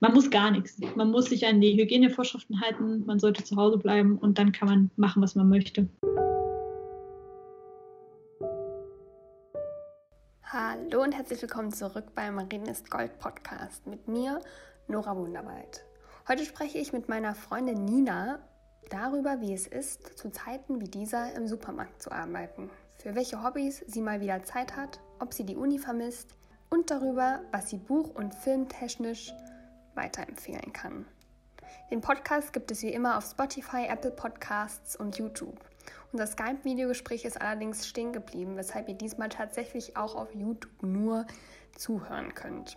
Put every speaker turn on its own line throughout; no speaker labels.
man muss gar nichts. Man muss sich an die Hygienevorschriften halten, man sollte zu Hause bleiben und dann kann man machen, was man möchte.
Hallo und herzlich willkommen zurück beim Reden ist Gold Podcast mit mir, Nora Wunderwald. Heute spreche ich mit meiner Freundin Nina darüber, wie es ist, zu Zeiten wie dieser im Supermarkt zu arbeiten, für welche Hobbys sie mal wieder Zeit hat, ob sie die Uni vermisst und darüber, was sie buch- und filmtechnisch weiterempfehlen kann. Den Podcast gibt es wie immer auf Spotify, Apple Podcasts und YouTube. Unser Skype-Videogespräch ist allerdings stehen geblieben, weshalb ihr diesmal tatsächlich auch auf YouTube nur zuhören könnt.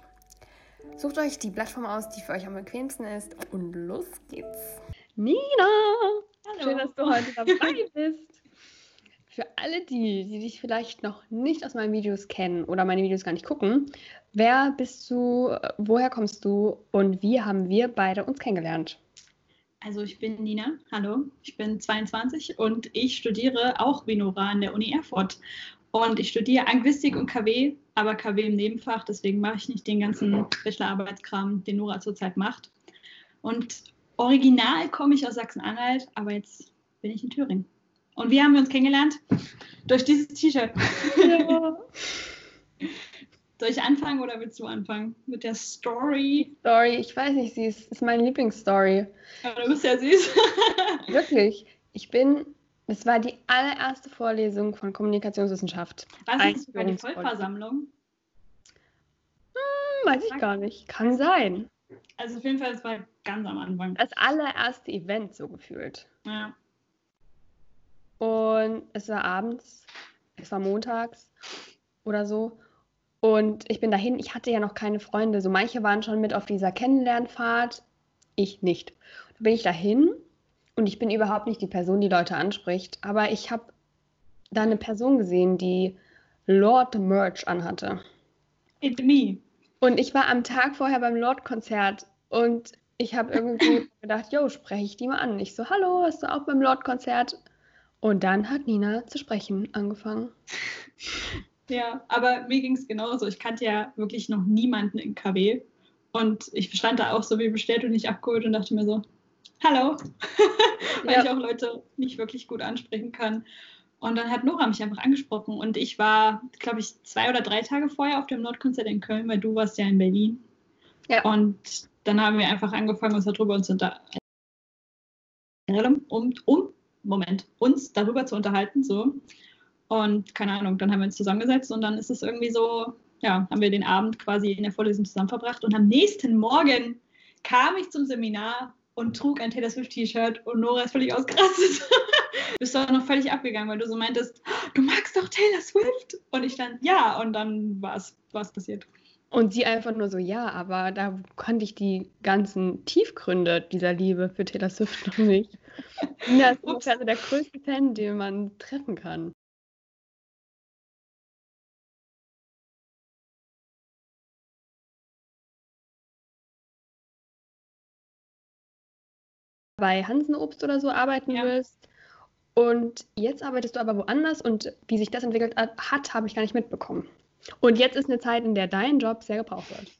Sucht euch die Plattform aus, die für euch am bequemsten ist und los geht's.
Nina! Hallo. Schön, dass du heute dabei bist. Für alle die, die dich vielleicht noch nicht aus meinen Videos kennen oder meine Videos gar nicht gucken, wer bist du, woher kommst du und wie haben wir beide uns kennengelernt?
Also ich bin Nina, hallo, ich bin 22 und ich studiere auch Vinora an der Uni Erfurt. Und ich studiere Anglistik und KW, aber KW im Nebenfach, deswegen mache ich nicht den ganzen Bachelorarbeitskram, den Nora zurzeit macht. Und original komme ich aus Sachsen-Anhalt, aber jetzt bin ich in Thüringen. Und wie haben wir uns kennengelernt? Durch dieses T-Shirt. Ja. Soll ich anfangen oder willst du anfangen mit der Story?
Story, ich weiß nicht, sie ist, ist meine Lieblingsstory.
Aber du bist ja süß.
Wirklich. Ich bin, es war die allererste Vorlesung von Kommunikationswissenschaft.
Was ist sogar die Vollversammlung?
Hm, weiß ich gar nicht. Kann sein.
Also auf jeden Fall, es war ganz am Anfang.
Das allererste Event so gefühlt.
Ja.
Und es war abends, es war montags oder so. Und ich bin dahin, ich hatte ja noch keine Freunde. So manche waren schon mit auf dieser Kennenlernfahrt, ich nicht. Da bin ich dahin und ich bin überhaupt nicht die Person, die Leute anspricht. Aber ich habe da eine Person gesehen, die Lord Merch anhatte.
It me.
Und ich war am Tag vorher beim Lord-Konzert und ich habe irgendwie gedacht, yo, spreche ich die mal an. Ich so, hallo, bist du auch beim Lord-Konzert? Und dann hat Nina zu sprechen angefangen.
Ja, aber mir ging es genauso. Ich kannte ja wirklich noch niemanden in KW. Und ich stand da auch so wie bestellt und nicht abgeholt und dachte mir so, hallo, weil ja. ich auch Leute nicht wirklich gut ansprechen kann. Und dann hat Nora mich einfach angesprochen und ich war, glaube ich, zwei oder drei Tage vorher auf dem Nordkonzert in Köln, weil du warst ja in Berlin. Ja. Und dann haben wir einfach angefangen, uns darüber uns unter um, um, Moment, uns darüber zu unterhalten, so. Und keine Ahnung, dann haben wir uns zusammengesetzt und dann ist es irgendwie so, ja, haben wir den Abend quasi in der Vorlesung zusammen verbracht. Und am nächsten Morgen kam ich zum Seminar und trug ein Taylor Swift T-Shirt und Nora ist völlig ausgerastet. Bist doch noch völlig abgegangen, weil du so meintest, du magst doch Taylor Swift. Und ich dann, ja, und dann war es passiert.
Und sie einfach nur so, ja, aber da konnte ich die ganzen Tiefgründe dieser Liebe für Taylor Swift noch nicht. Nina ist ungefähr der größte Fan, den man treffen kann. bei Hansen Obst oder so arbeiten ja. willst. Und jetzt arbeitest du aber woanders und wie sich das entwickelt hat, habe ich gar nicht mitbekommen. Und jetzt ist eine Zeit, in der dein Job sehr gebraucht wird.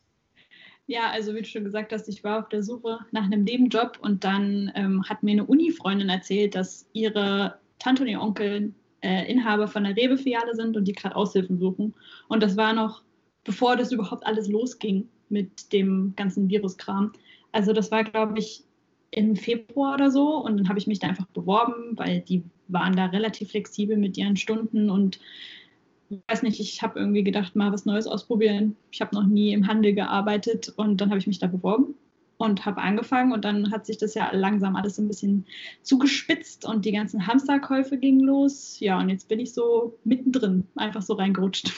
Ja, also wie du schon gesagt hast, ich war auf der Suche nach einem Nebenjob und dann ähm, hat mir eine Uni-Freundin erzählt, dass ihre Tante und ihr Onkel äh, Inhaber von der Rewe-Filiale sind und die gerade Aushilfen suchen. Und das war noch, bevor das überhaupt alles losging mit dem ganzen Viruskram. Also das war, glaube ich, im Februar oder so und dann habe ich mich da einfach beworben, weil die waren da relativ flexibel mit ihren Stunden und weiß nicht, ich habe irgendwie gedacht, mal was Neues ausprobieren. Ich habe noch nie im Handel gearbeitet und dann habe ich mich da beworben und habe angefangen und dann hat sich das ja langsam alles ein bisschen zugespitzt und die ganzen Hamsterkäufe gingen los. Ja, und jetzt bin ich so mittendrin, einfach so reingerutscht.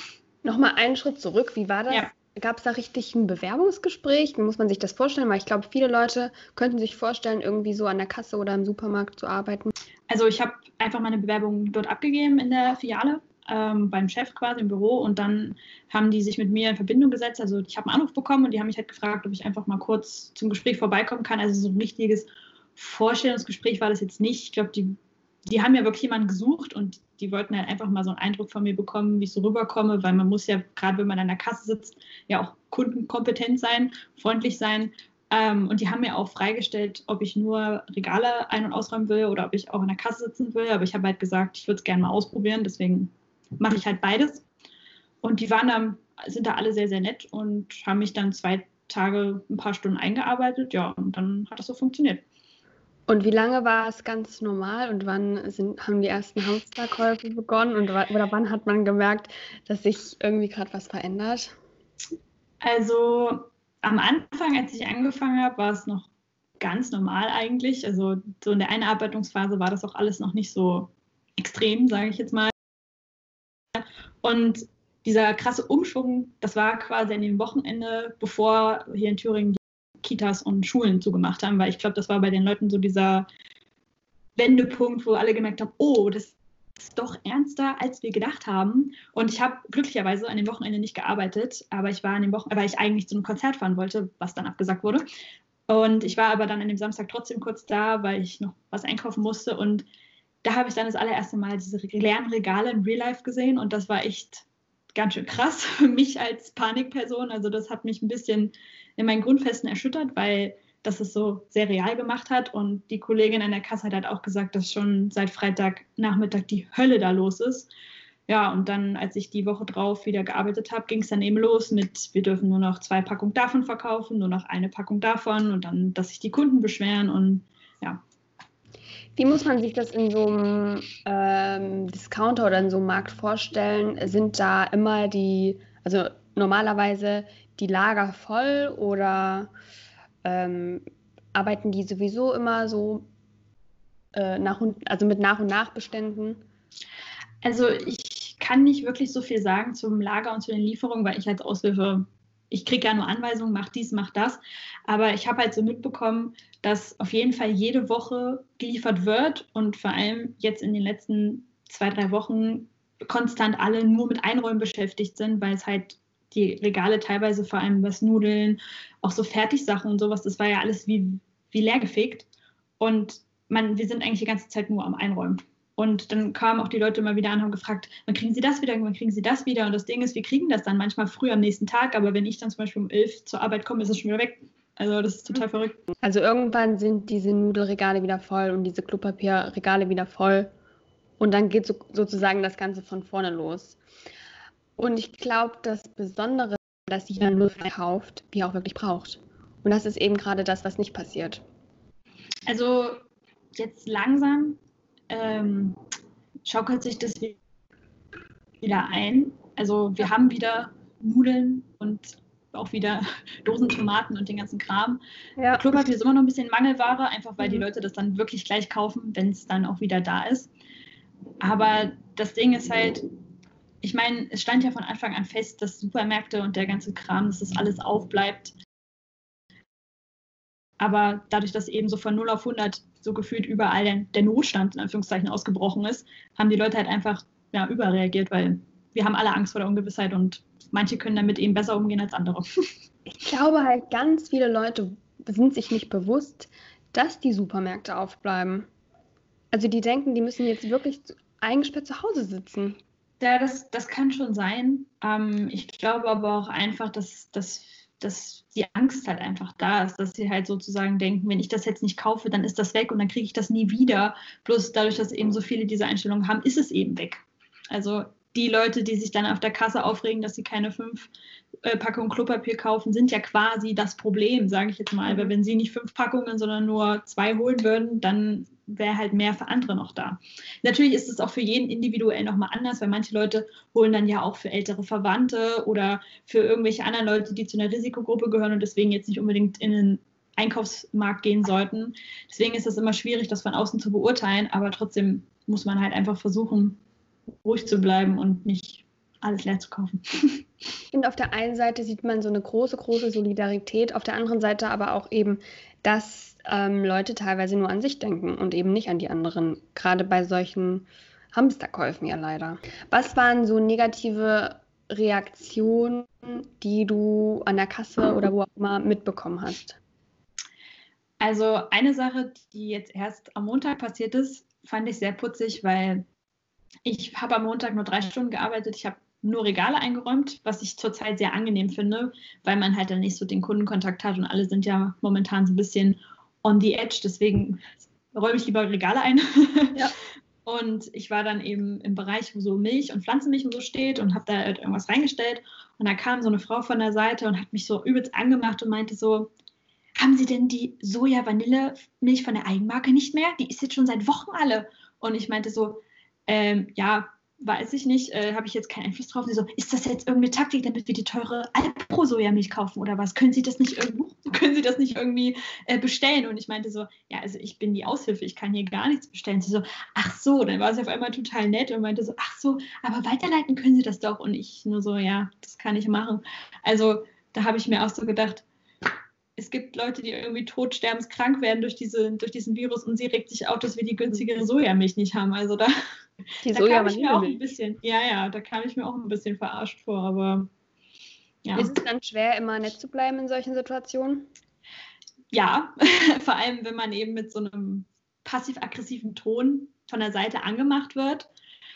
Nochmal einen Schritt zurück, wie war das? Ja. Gab es da richtig ein Bewerbungsgespräch? Wie muss man sich das vorstellen? Weil ich glaube, viele Leute könnten sich vorstellen, irgendwie so an der Kasse oder im Supermarkt zu arbeiten.
Also ich habe einfach meine Bewerbung dort abgegeben in der Filiale, ähm, beim Chef quasi im Büro und dann haben die sich mit mir in Verbindung gesetzt. Also ich habe einen Anruf bekommen und die haben mich halt gefragt, ob ich einfach mal kurz zum Gespräch vorbeikommen kann. Also so ein richtiges Vorstellungsgespräch war das jetzt nicht. Ich glaube, die die haben ja wirklich jemanden gesucht und die wollten halt einfach mal so einen Eindruck von mir bekommen, wie ich so rüberkomme, weil man muss ja, gerade wenn man an der Kasse sitzt, ja auch kundenkompetent sein, freundlich sein Ähm, und die haben mir auch freigestellt, ob ich nur Regale ein- und ausräumen will oder ob ich auch in der Kasse sitzen will. Aber ich habe halt gesagt, ich würde es gerne mal ausprobieren. Deswegen mache ich halt beides. Und die waren dann, sind da alle sehr, sehr nett und haben mich dann zwei Tage, ein paar Stunden eingearbeitet. Ja, und dann hat das so funktioniert.
Und wie lange war es ganz normal und wann sind, haben die ersten Hamsterkäufe begonnen und oder wann hat man gemerkt, dass sich irgendwie gerade was verändert?
Also am Anfang, als ich angefangen habe, war es noch ganz normal eigentlich. Also so in der Einarbeitungsphase war das auch alles noch nicht so extrem, sage ich jetzt mal. Und dieser krasse Umschwung, das war quasi an dem Wochenende, bevor hier in Thüringen die Kitas und Schulen zugemacht haben, weil ich glaube, das war bei den Leuten so dieser Wendepunkt, wo alle gemerkt haben, oh, das ist doch ernster, als wir gedacht haben. Und ich habe glücklicherweise an dem Wochenende nicht gearbeitet, aber ich war an dem Wochenende, weil ich eigentlich zu einem Konzert fahren wollte, was dann abgesagt wurde. Und ich war aber dann an dem Samstag trotzdem kurz da, weil ich noch was einkaufen musste. Und da habe ich dann das allererste Mal diese leeren Regale in Real Life gesehen und das war echt ganz schön krass für mich als Panikperson. Also das hat mich ein bisschen in meinen Grundfesten erschüttert, weil das es so sehr real gemacht hat. Und die Kollegin an der Kasse hat halt auch gesagt, dass schon seit Freitagnachmittag die Hölle da los ist. Ja, und dann, als ich die Woche drauf wieder gearbeitet habe, ging es dann eben los mit, wir dürfen nur noch zwei Packungen davon verkaufen, nur noch eine Packung davon und dann, dass sich die Kunden beschweren und ja,
wie muss man sich das in so einem ähm, Discounter oder in so einem Markt vorstellen? Sind da immer die, also normalerweise die Lager voll oder ähm, arbeiten die sowieso immer so äh, nach und, also mit Nach- und Nachbeständen?
Also ich kann nicht wirklich so viel sagen zum Lager und zu den Lieferungen, weil ich als Aushilfe ich kriege ja nur Anweisungen, mach dies, mach das. Aber ich habe halt so mitbekommen, dass auf jeden Fall jede Woche geliefert wird und vor allem jetzt in den letzten zwei, drei Wochen konstant alle nur mit Einräumen beschäftigt sind, weil es halt die Regale teilweise vor allem was Nudeln, auch so Fertigsachen und sowas, das war ja alles wie, wie leergefegt. Und man, wir sind eigentlich die ganze Zeit nur am Einräumen. Und dann kamen auch die Leute immer wieder an und haben gefragt, wann kriegen Sie das wieder, wann kriegen Sie das wieder? Und das Ding ist, wir kriegen das dann manchmal früh am nächsten Tag, aber wenn ich dann zum Beispiel um elf zur Arbeit komme, ist es schon wieder weg. Also das ist total mhm. verrückt.
Also irgendwann sind diese Nudelregale wieder voll und diese Klopapierregale wieder voll. Und dann geht so, sozusagen das Ganze von vorne los. Und ich glaube, das Besondere, dass jeder nur verkauft, wie er auch wirklich braucht. Und das ist eben gerade das, was nicht passiert.
Also jetzt langsam ähm, schaukelt sich das wieder ein. Also wir haben wieder Nudeln und auch wieder Dosen Tomaten und den ganzen Kram. Ja. Klopapier ist immer noch ein bisschen Mangelware, einfach weil mhm. die Leute das dann wirklich gleich kaufen, wenn es dann auch wieder da ist. Aber das Ding ist halt, ich meine, es stand ja von Anfang an fest, dass Supermärkte und der ganze Kram, dass das alles aufbleibt. Aber dadurch, dass eben so von 0 auf 100 so gefühlt überall der, der Notstand in Anführungszeichen ausgebrochen ist, haben die Leute halt einfach ja, überreagiert, weil wir haben alle Angst vor der Ungewissheit und manche können damit eben besser umgehen als andere.
Ich glaube halt, ganz viele Leute sind sich nicht bewusst, dass die Supermärkte aufbleiben. Also die denken, die müssen jetzt wirklich eingesperrt zu Hause sitzen.
Ja, das, das kann schon sein. Ähm, ich glaube aber auch einfach, dass, dass dass die Angst halt einfach da ist, dass sie halt sozusagen denken, wenn ich das jetzt nicht kaufe, dann ist das weg und dann kriege ich das nie wieder. Bloß dadurch, dass eben so viele diese Einstellung haben, ist es eben weg. Also die Leute, die sich dann auf der Kasse aufregen, dass sie keine fünf äh, Packungen Klopapier kaufen, sind ja quasi das Problem, sage ich jetzt mal. Mhm. Weil wenn sie nicht fünf Packungen, sondern nur zwei holen würden, dann wäre halt mehr für andere noch da. Natürlich ist es auch für jeden individuell nochmal anders, weil manche Leute holen dann ja auch für ältere Verwandte oder für irgendwelche anderen Leute, die zu einer Risikogruppe gehören und deswegen jetzt nicht unbedingt in den Einkaufsmarkt gehen sollten. Deswegen ist es immer schwierig, das von außen zu beurteilen, aber trotzdem muss man halt einfach versuchen, ruhig zu bleiben und nicht alles leer zu kaufen.
Und auf der einen Seite sieht man so eine große, große Solidarität, auf der anderen Seite aber auch eben, dass ähm, Leute teilweise nur an sich denken und eben nicht an die anderen. Gerade bei solchen Hamsterkäufen ja leider. Was waren so negative Reaktionen, die du an der Kasse oder wo auch immer mitbekommen hast?
Also eine Sache, die jetzt erst am Montag passiert ist, fand ich sehr putzig, weil ich habe am Montag nur drei Stunden gearbeitet. Ich habe nur Regale eingeräumt, was ich zurzeit sehr angenehm finde, weil man halt dann nicht so den Kundenkontakt hat und alle sind ja momentan so ein bisschen on the edge. Deswegen räume ich lieber Regale ein. Ja. Und ich war dann eben im Bereich, wo so Milch und Pflanzenmilch und so steht und habe da halt irgendwas reingestellt. Und da kam so eine Frau von der Seite und hat mich so übelst angemacht und meinte so, haben Sie denn die Soja-Vanille-Milch von der Eigenmarke nicht mehr? Die ist jetzt schon seit Wochen alle. Und ich meinte so, ähm, ja, weiß ich nicht, äh, habe ich jetzt keinen Einfluss drauf. Sie so, ist das jetzt irgendeine Taktik, damit wir die teure Alpro-Sojamilch kaufen oder was? Können Sie das nicht irgendwo, können Sie das nicht irgendwie äh, bestellen? Und ich meinte so, ja, also ich bin die Aushilfe, ich kann hier gar nichts bestellen. Sie so, ach so, dann war sie auf einmal total nett und meinte so, ach so, aber weiterleiten können Sie das doch. Und ich nur so, ja, das kann ich machen. Also da habe ich mir auch so gedacht, es gibt Leute, die irgendwie todsterbenskrank werden durch, diese, durch diesen Virus und sie regt sich auf, dass wir die günstigere Sojamilch nicht haben. Also da, die da kam ich mir auch ein bisschen, ja, ja, da kam ich mir auch ein bisschen verarscht vor, aber
ja. Ist es dann schwer, immer nett zu bleiben in solchen Situationen?
Ja, vor allem, wenn man eben mit so einem passiv-aggressiven Ton von der Seite angemacht wird.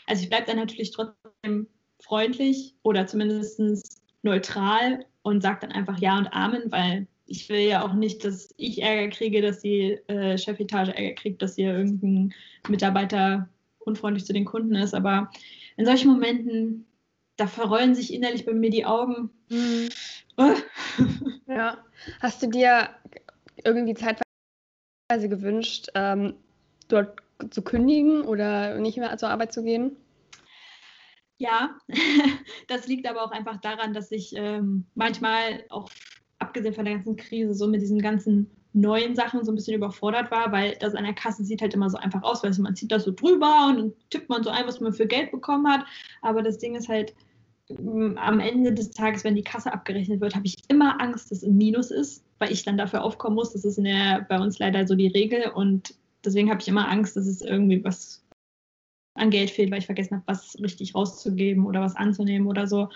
Also ich bleibe dann natürlich trotzdem freundlich oder zumindest neutral und sage dann einfach Ja und Amen, weil ich will ja auch nicht, dass ich Ärger kriege, dass die äh, Chefetage Ärger kriegt, dass hier irgendein Mitarbeiter unfreundlich zu den Kunden ist. Aber in solchen Momenten, da verrollen sich innerlich bei mir die Augen. Mhm.
ja. Hast du dir irgendwie zeitweise gewünscht, ähm, dort zu kündigen oder nicht mehr zur Arbeit zu gehen?
Ja, das liegt aber auch einfach daran, dass ich ähm, manchmal auch abgesehen von der ganzen Krise, so mit diesen ganzen neuen Sachen so ein bisschen überfordert war, weil das an der Kasse sieht halt immer so einfach aus, weil man zieht das so drüber und dann tippt man so ein, was man für Geld bekommen hat. Aber das Ding ist halt, am Ende des Tages, wenn die Kasse abgerechnet wird, habe ich immer Angst, dass es ein Minus ist, weil ich dann dafür aufkommen muss. Das ist der, bei uns leider so die Regel und deswegen habe ich immer Angst, dass es irgendwie was an Geld fehlt, weil ich vergessen habe, was richtig rauszugeben oder was anzunehmen oder so.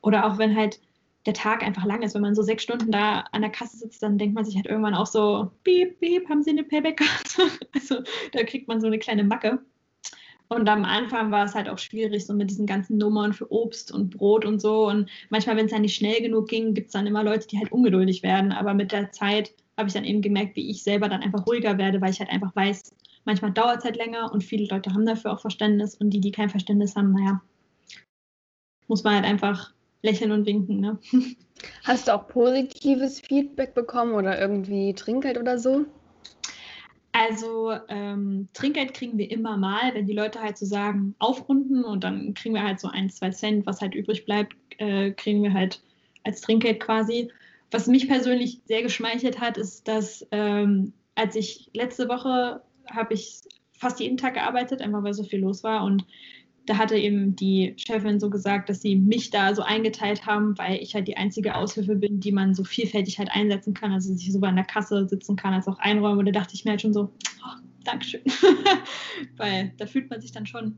Oder auch wenn halt der Tag einfach lang ist. Wenn man so sechs Stunden da an der Kasse sitzt, dann denkt man sich halt irgendwann auch so, piep, piep, haben Sie eine Payback-Karte? Also da kriegt man so eine kleine Macke. Und am Anfang war es halt auch schwierig, so mit diesen ganzen Nummern für Obst und Brot und so. Und manchmal, wenn es dann nicht schnell genug ging, gibt es dann immer Leute, die halt ungeduldig werden. Aber mit der Zeit habe ich dann eben gemerkt, wie ich selber dann einfach ruhiger werde, weil ich halt einfach weiß, manchmal dauert es halt länger und viele Leute haben dafür auch Verständnis. Und die, die kein Verständnis haben, naja, muss man halt einfach lächeln und winken. Ne?
Hast du auch positives Feedback bekommen oder irgendwie Trinkgeld oder so?
Also ähm, Trinkgeld kriegen wir immer mal, wenn die Leute halt so sagen, aufrunden und dann kriegen wir halt so ein, zwei Cent, was halt übrig bleibt, äh, kriegen wir halt als Trinkgeld quasi. Was mich persönlich sehr geschmeichelt hat, ist, dass ähm, als ich letzte Woche habe ich fast jeden Tag gearbeitet, einfach weil so viel los war und da hatte eben die Chefin so gesagt, dass sie mich da so eingeteilt haben, weil ich halt die einzige Aushilfe bin, die man so vielfältig halt einsetzen kann. Also dass ich sowohl an der Kasse sitzen kann als auch einräumen. Und da dachte ich mir halt schon so, oh, Dankeschön. weil da fühlt man sich dann schon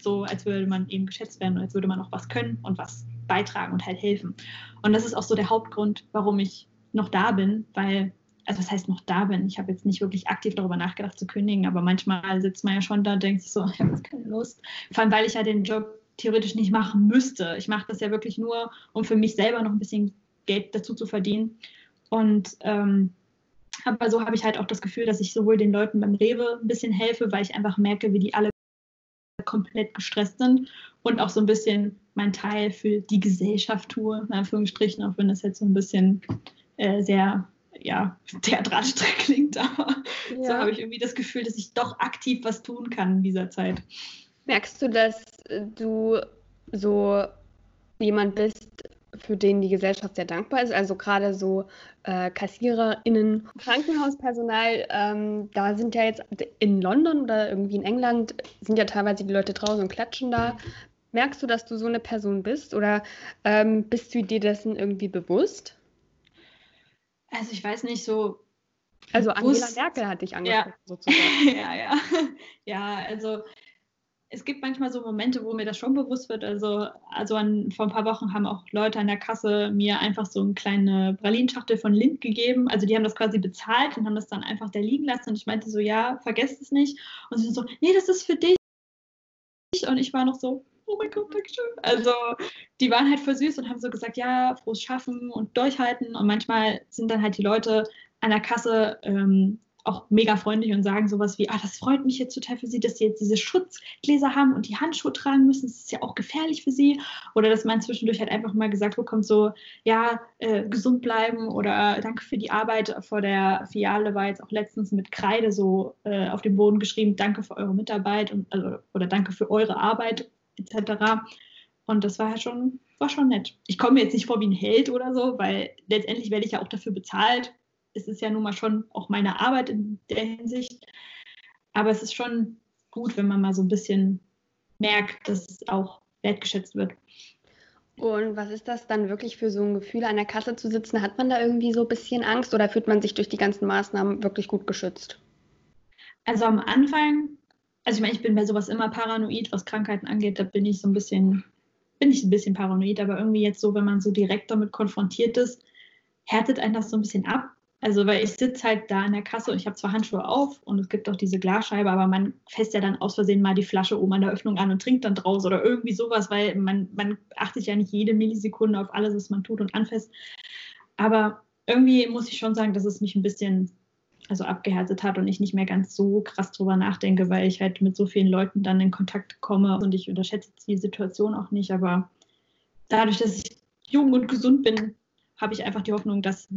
so, als würde man eben geschätzt werden und als würde man auch was können und was beitragen und halt helfen. Und das ist auch so der Hauptgrund, warum ich noch da bin, weil also das heißt noch da bin. Ich habe jetzt nicht wirklich aktiv darüber nachgedacht zu kündigen, aber manchmal sitzt man ja schon da und denkt sich so, ich habe jetzt keine Lust. Vor allem, weil ich ja den Job theoretisch nicht machen müsste. Ich mache das ja wirklich nur, um für mich selber noch ein bisschen Geld dazu zu verdienen. Und ähm, aber so habe ich halt auch das Gefühl, dass ich sowohl den Leuten beim Rewe ein bisschen helfe, weil ich einfach merke, wie die alle komplett gestresst sind und auch so ein bisschen mein Teil für die Gesellschaft tue, in Anführungsstrichen, auch wenn das jetzt so ein bisschen äh, sehr ja, theatralisch klingt, aber ja. so habe ich irgendwie das Gefühl, dass ich doch aktiv was tun kann in dieser Zeit.
Merkst du, dass du so jemand bist, für den die Gesellschaft sehr dankbar ist? Also gerade so äh, KassiererInnen, Krankenhauspersonal, ähm, da sind ja jetzt in London oder irgendwie in England sind ja teilweise die Leute draußen und klatschen da. Merkst du, dass du so eine Person bist oder ähm, bist du dir dessen irgendwie bewusst?
Also ich weiß nicht, so.
Also Angela Merkel hat dich angesprochen,
ja.
sozusagen.
ja, ja. Ja, also es gibt manchmal so Momente, wo mir das schon bewusst wird. Also, also an, vor ein paar Wochen haben auch Leute an der Kasse mir einfach so eine kleine Pralinschachtel von Lind gegeben. Also die haben das quasi bezahlt und haben das dann einfach da liegen lassen. Und ich meinte so, ja, vergesst es nicht. Und sie sind so, nee, das ist für dich. Und ich war noch so, oh mein Gott, danke schön. Also die waren halt voll süß und haben so gesagt, ja, frohes Schaffen und durchhalten. Und manchmal sind dann halt die Leute an der Kasse ähm, auch mega freundlich und sagen sowas wie, ah, das freut mich jetzt total für Sie, dass Sie jetzt diese Schutzgläser haben und die Handschuhe tragen müssen. Das ist ja auch gefährlich für Sie. Oder dass man zwischendurch halt einfach mal gesagt bekommt, so, ja, äh, gesund bleiben oder danke für die Arbeit. Vor der Filiale war jetzt auch letztens mit Kreide so äh, auf dem Boden geschrieben, danke für eure Mitarbeit und, also, oder danke für eure Arbeit etc. Und das war ja schon, war schon nett. Ich komme mir jetzt nicht vor wie ein Held oder so, weil letztendlich werde ich ja auch dafür bezahlt es ist ja nun mal schon auch meine Arbeit in der Hinsicht. Aber es ist schon gut, wenn man mal so ein bisschen merkt, dass es auch wertgeschätzt wird.
Und was ist das dann wirklich für so ein Gefühl, an der Kasse zu sitzen? Hat man da irgendwie so ein bisschen Angst oder fühlt man sich durch die ganzen Maßnahmen wirklich gut geschützt?
Also am Anfang, also ich meine, ich bin bei sowas immer paranoid, was Krankheiten angeht, da bin ich so ein bisschen, bin ich ein bisschen paranoid, aber irgendwie jetzt so, wenn man so direkt damit konfrontiert ist, härtet einen das so ein bisschen ab. Also, weil ich sitze halt da in der Kasse und ich habe zwar Handschuhe auf und es gibt auch diese Glasscheibe, aber man fässt ja dann aus Versehen mal die Flasche oben an der Öffnung an und trinkt dann draus oder irgendwie sowas, weil man, man achtet ja nicht jede Millisekunde auf alles, was man tut und anfasst. Aber irgendwie muss ich schon sagen, dass es mich ein bisschen also abgehärtet hat und ich nicht mehr ganz so krass drüber nachdenke, weil ich halt mit so vielen Leuten dann in Kontakt komme und ich unterschätze die Situation auch nicht. Aber dadurch, dass ich jung und gesund bin, habe ich einfach die Hoffnung, dass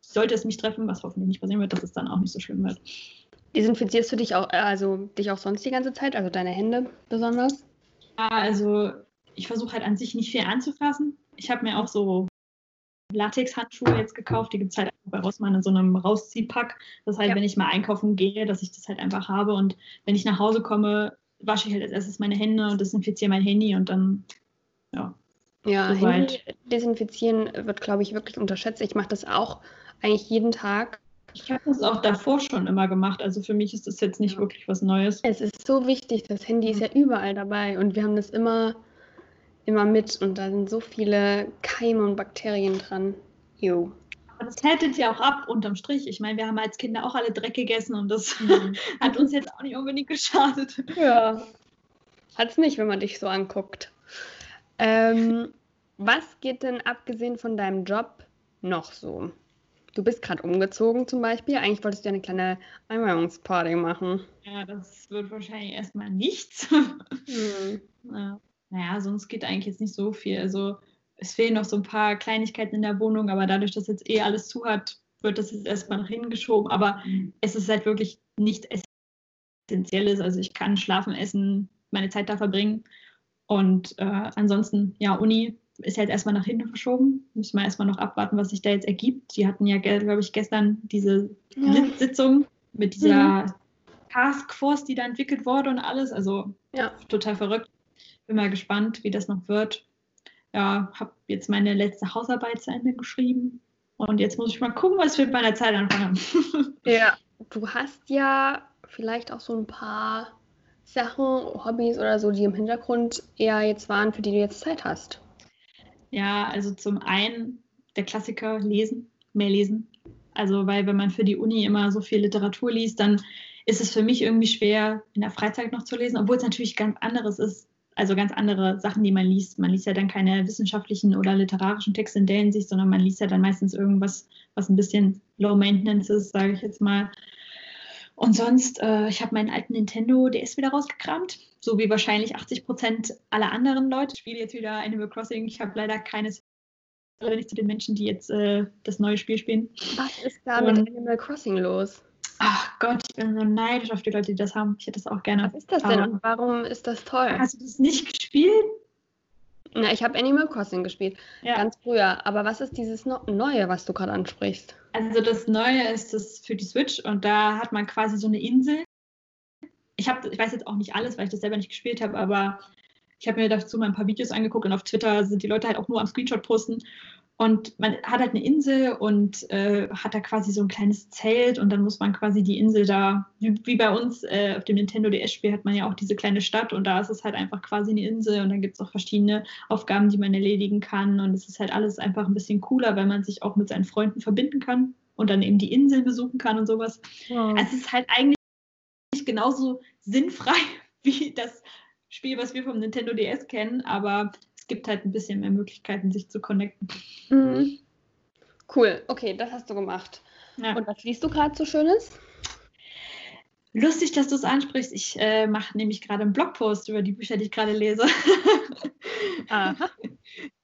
sollte es mich treffen, was hoffentlich nicht passieren wird, dass es dann auch nicht so schlimm wird.
Desinfizierst du dich auch, äh, also dich auch sonst die ganze Zeit, also deine Hände besonders?
Ja, also ich versuche halt an sich nicht viel anzufassen. Ich habe mir auch so Latex-Handschuhe jetzt gekauft, die gibt es halt bei Rossmann in so einem Rausziehpack. Das heißt, ja. wenn ich mal einkaufen gehe, dass ich das halt einfach habe und wenn ich nach Hause komme, wasche ich halt als erstes meine Hände und desinfiziere mein Handy und dann, ja.
Ja, Handy desinfizieren wird, glaube ich, wirklich unterschätzt. Ich mache das auch eigentlich jeden Tag.
Ich habe das auch davor schon immer gemacht. Also für mich ist das jetzt nicht wirklich was Neues.
Es ist so wichtig. Das Handy ist ja überall dabei und wir haben das immer, immer mit und da sind so viele Keime und Bakterien dran. Jo.
Aber das hättet ja auch ab unterm Strich. Ich meine, wir haben als Kinder auch alle Dreck gegessen und das mhm. hat uns jetzt auch nicht unbedingt geschadet.
Ja. Hat es nicht, wenn man dich so anguckt. Ähm, was geht denn abgesehen von deinem Job noch so? Du bist gerade umgezogen zum Beispiel. Eigentlich wolltest du ja eine kleine Einweihungsparty machen.
Ja, das wird wahrscheinlich erstmal nichts. Hm. Ja. Naja, sonst geht eigentlich jetzt nicht so viel. Also es fehlen noch so ein paar Kleinigkeiten in der Wohnung, aber dadurch, dass jetzt eh alles zu hat, wird das jetzt erstmal nach hinten geschoben. Aber mhm. es ist halt wirklich nicht essentielles. Also ich kann schlafen, essen, meine Zeit da verbringen. Und äh, ansonsten, ja, Uni ist jetzt erstmal nach hinten verschoben. Müssen wir erstmal noch abwarten, was sich da jetzt ergibt. Die hatten ja, glaube ich, gestern diese ja. Sitzung mit dieser mhm. Taskforce, die da entwickelt wurde und alles. Also ja. total verrückt. Bin mal gespannt, wie das noch wird. Ja, habe jetzt meine letzte Hausarbeit zu Ende geschrieben. Und jetzt muss ich mal gucken, was wir mit meiner Zeit anfangen.
ja, du hast ja vielleicht auch so ein paar Sachen, Hobbys oder so, die im Hintergrund eher jetzt waren, für die du jetzt Zeit hast.
Ja, also zum einen der Klassiker lesen, mehr lesen. Also, weil wenn man für die Uni immer so viel Literatur liest, dann ist es für mich irgendwie schwer, in der Freizeit noch zu lesen, obwohl es natürlich ganz anderes ist, also ganz andere Sachen, die man liest. Man liest ja dann keine wissenschaftlichen oder literarischen Texte in der Hinsicht, sondern man liest ja dann meistens irgendwas, was ein bisschen low maintenance ist, sage ich jetzt mal. Und sonst, äh, ich habe meinen alten Nintendo DS wieder rausgekramt, so wie wahrscheinlich 80 Prozent aller anderen Leute. Ich spiele jetzt wieder Animal Crossing. Ich habe leider keines oder nicht zu den Menschen, die jetzt äh, das neue Spiel spielen.
Was ist da Und, mit Animal Crossing los?
Ach Gott, ich bin so neidisch auf die Leute, die das haben. Ich hätte das auch gerne.
Was ist das denn und warum ist das toll?
Hast du das nicht gespielt?
Na, ich habe Animal Crossing gespielt, ja. ganz früher. Aber was ist dieses Neue, was du gerade ansprichst?
Also das Neue ist das für die Switch und da hat man quasi so eine Insel. Ich, hab, ich weiß jetzt auch nicht alles, weil ich das selber nicht gespielt habe, aber ich habe mir dazu mal ein paar Videos angeguckt und auf Twitter sind die Leute halt auch nur am Screenshot posten. Und man hat halt eine Insel und äh, hat da quasi so ein kleines Zelt und dann muss man quasi die Insel da, wie, wie bei uns äh, auf dem Nintendo DS-Spiel hat man ja auch diese kleine Stadt und da ist es halt einfach quasi eine Insel und dann gibt es auch verschiedene Aufgaben, die man erledigen kann und es ist halt alles einfach ein bisschen cooler, weil man sich auch mit seinen Freunden verbinden kann und dann eben die Insel besuchen kann und sowas. Wow. Also es ist halt eigentlich genauso sinnfrei wie das Spiel, was wir vom Nintendo DS kennen, aber es gibt halt ein bisschen mehr Möglichkeiten, sich zu connecten.
Mhm. Cool, okay, das hast du gemacht. Ja. Und was liest du gerade so Schönes?
Lustig, dass du es ansprichst. Ich äh, mache nämlich gerade einen Blogpost über die Bücher, die ich gerade lese. Aha.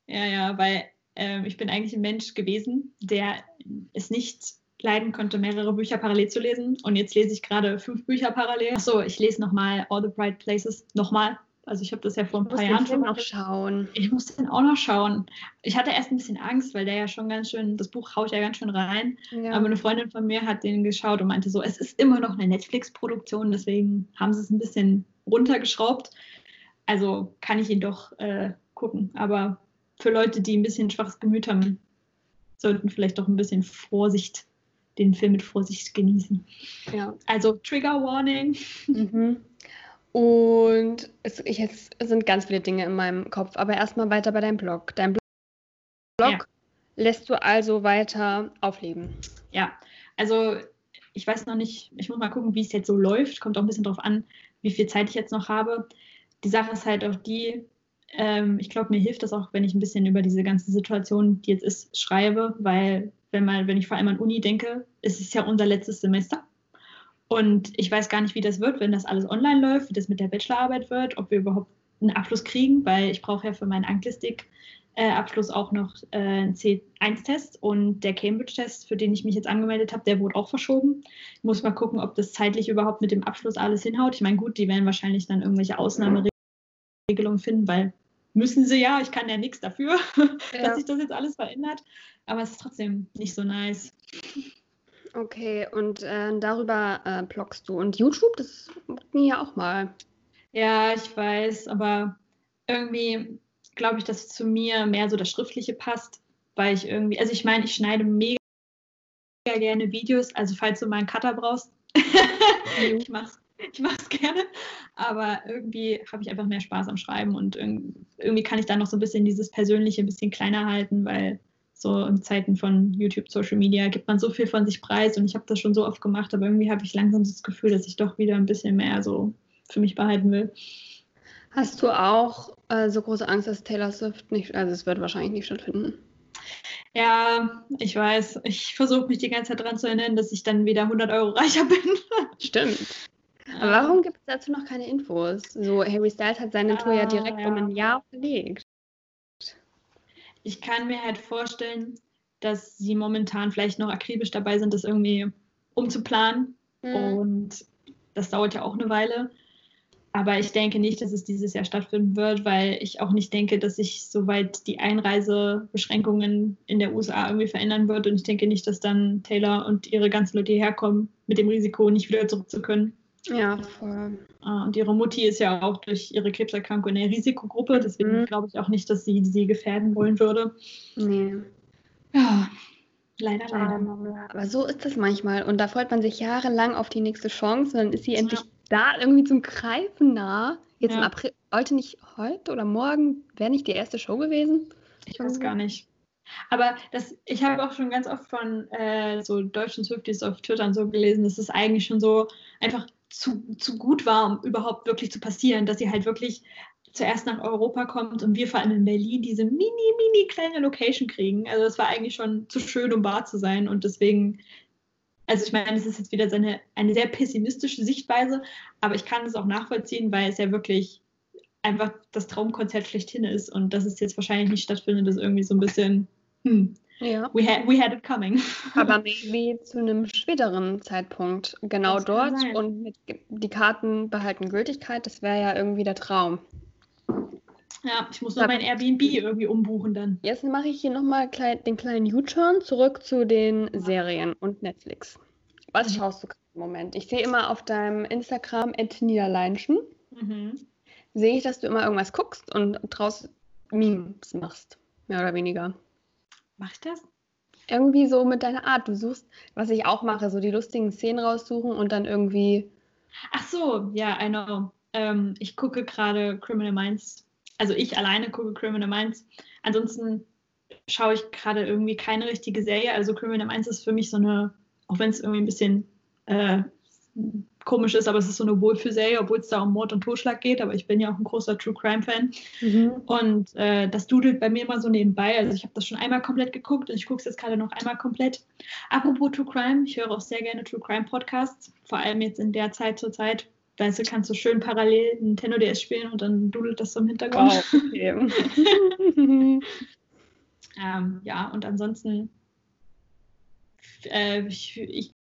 Ja, ja, weil äh, ich bin eigentlich ein Mensch gewesen, der es nicht leiden konnte, mehrere Bücher parallel zu lesen. Und jetzt lese ich gerade fünf Bücher parallel. Achso, ich lese nochmal All the Bright Places nochmal. Also ich habe das ja vor ein paar Jahren
schon noch schauen.
Ich muss den auch noch schauen. Ich hatte erst ein bisschen Angst, weil der ja schon ganz schön, das Buch haut ja ganz schön rein. Ja. Aber eine Freundin von mir hat den geschaut und meinte so, es ist immer noch eine Netflix-Produktion, deswegen haben sie es ein bisschen runtergeschraubt. Also kann ich ihn doch äh, gucken. Aber für Leute, die ein bisschen schwaches Gemüt haben, sollten vielleicht doch ein bisschen Vorsicht, den Film mit Vorsicht genießen. Ja. Also Trigger Warning.
Mhm. Und es, ich, es sind ganz viele Dinge in meinem Kopf. Aber erstmal weiter bei deinem Blog. Dein Blog ja. lässt du also weiter aufleben.
Ja, also ich weiß noch nicht, ich muss mal gucken, wie es jetzt so läuft. Kommt auch ein bisschen darauf an, wie viel Zeit ich jetzt noch habe. Die Sache ist halt auch die, ähm, ich glaube, mir hilft das auch, wenn ich ein bisschen über diese ganze Situation, die jetzt ist, schreibe, weil wenn, man, wenn ich vor allem an Uni denke, ist es ja unser letztes Semester. Und ich weiß gar nicht, wie das wird, wenn das alles online läuft, wie das mit der Bachelorarbeit wird, ob wir überhaupt einen Abschluss kriegen, weil ich brauche ja für meinen Anglistik-Abschluss auch noch äh, einen C1-Test und der Cambridge-Test, für den ich mich jetzt angemeldet habe, der wurde auch verschoben. Ich muss mal gucken, ob das zeitlich überhaupt mit dem Abschluss alles hinhaut. Ich meine, gut, die werden wahrscheinlich dann irgendwelche Ausnahmeregelungen finden, weil müssen sie ja, ich kann ja nichts dafür, ja. dass sich das jetzt alles verändert, aber es ist trotzdem nicht so nice.
Okay, und äh, darüber äh, bloggst du. Und YouTube, das hatten ja auch mal.
Ja, ich weiß, aber irgendwie glaube ich, dass zu mir mehr so das Schriftliche passt, weil ich irgendwie, also ich meine, ich schneide mega gerne Videos, also falls du mal einen Cutter brauchst, ich mach's, ich mach's gerne, aber irgendwie habe ich einfach mehr Spaß am Schreiben und irgendwie kann ich dann noch so ein bisschen dieses Persönliche ein bisschen kleiner halten, weil so in Zeiten von YouTube, Social Media gibt man so viel von sich preis und ich habe das schon so oft gemacht, aber irgendwie habe ich langsam das Gefühl, dass ich doch wieder ein bisschen mehr so für mich behalten will.
Hast du auch äh, so große Angst, dass Taylor Swift nicht, also es wird wahrscheinlich nicht stattfinden?
Ja, ich weiß. Ich versuche mich die ganze Zeit daran zu erinnern, dass ich dann wieder 100 Euro reicher bin.
Stimmt. Aber warum gibt es dazu noch keine Infos? So, Harry Styles hat seine Tour ja direkt ah, ja. um ein Jahr verlegt
ich kann mir halt vorstellen, dass sie momentan vielleicht noch akribisch dabei sind, das irgendwie umzuplanen. Mhm. Und das dauert ja auch eine Weile. Aber ich denke nicht, dass es dieses Jahr stattfinden wird, weil ich auch nicht denke, dass sich soweit die Einreisebeschränkungen in der USA irgendwie verändern wird. Und ich denke nicht, dass dann Taylor und ihre ganzen Leute hierher kommen, mit dem Risiko nicht wieder zurück zu können.
Ja, voll.
Ah, und ihre Mutti ist ja auch durch ihre Krebserkrankung in der Risikogruppe, deswegen mhm. glaube ich auch nicht, dass sie sie gefährden wollen würde.
Nee.
Ja, leider, leider.
Aber so ist das manchmal. Und da freut man sich jahrelang auf die nächste Chance und dann ist sie endlich ja. da irgendwie zum Greifen nah. Jetzt ja. im April, heute nicht heute oder morgen, wäre nicht die erste Show gewesen?
Ich weiß gar nicht. Aber das, ich habe auch schon ganz oft von äh, so deutschen Swifties auf Twitter und so gelesen, dass es eigentlich schon so einfach zu, zu gut war, um überhaupt wirklich zu passieren, dass sie halt wirklich zuerst nach Europa kommt und wir vor allem in Berlin diese mini, mini kleine Location kriegen. Also das war eigentlich schon zu schön, um wahr zu sein und deswegen, also ich meine, es ist jetzt wieder seine, eine sehr pessimistische Sichtweise, aber ich kann es auch nachvollziehen, weil es ja wirklich einfach das Traumkonzert schlechthin ist und dass es jetzt wahrscheinlich nicht stattfindet, ist irgendwie so ein bisschen, hm, ja. We had, we had it coming.
Aber maybe zu einem späteren Zeitpunkt. Genau das dort und mit, die Karten behalten Gültigkeit. Das wäre ja irgendwie der Traum.
Ja, ich muss noch mein Airbnb irgendwie umbuchen dann.
Jetzt mache ich hier nochmal klein, den kleinen U-Turn zurück zu den Serien und Netflix. Was mhm. schaust du im Moment? Ich sehe immer auf deinem Instagram Niederleinschen. Mhm. Sehe ich, dass du immer irgendwas guckst und draus Memes machst. Mehr oder weniger.
Mach ich das?
Irgendwie so mit deiner Art. Du suchst, was ich auch mache, so die lustigen Szenen raussuchen und dann irgendwie.
Ach so, ja, I know. Ähm, ich gucke gerade Criminal Minds. Also ich alleine gucke Criminal Minds. Ansonsten schaue ich gerade irgendwie keine richtige Serie. Also Criminal Minds ist für mich so eine, auch wenn es irgendwie ein bisschen äh, komisch ist, aber es ist so eine Wohlfühlserie, obwohl es da um Mord und Totschlag geht. Aber ich bin ja auch ein großer True Crime Fan. Mhm. Und äh, das dudelt bei mir immer so nebenbei. Also ich habe das schon einmal komplett geguckt und ich gucke es jetzt gerade noch einmal komplett. Apropos True Crime, ich höre auch sehr gerne True Crime Podcasts, vor allem jetzt in der Zeit zur Zeit. Weißt du, kannst du schön parallel Nintendo DS spielen und dann dudelt das so im Hintergrund. Wow, okay. ähm, ja, und ansonsten äh, ich, ich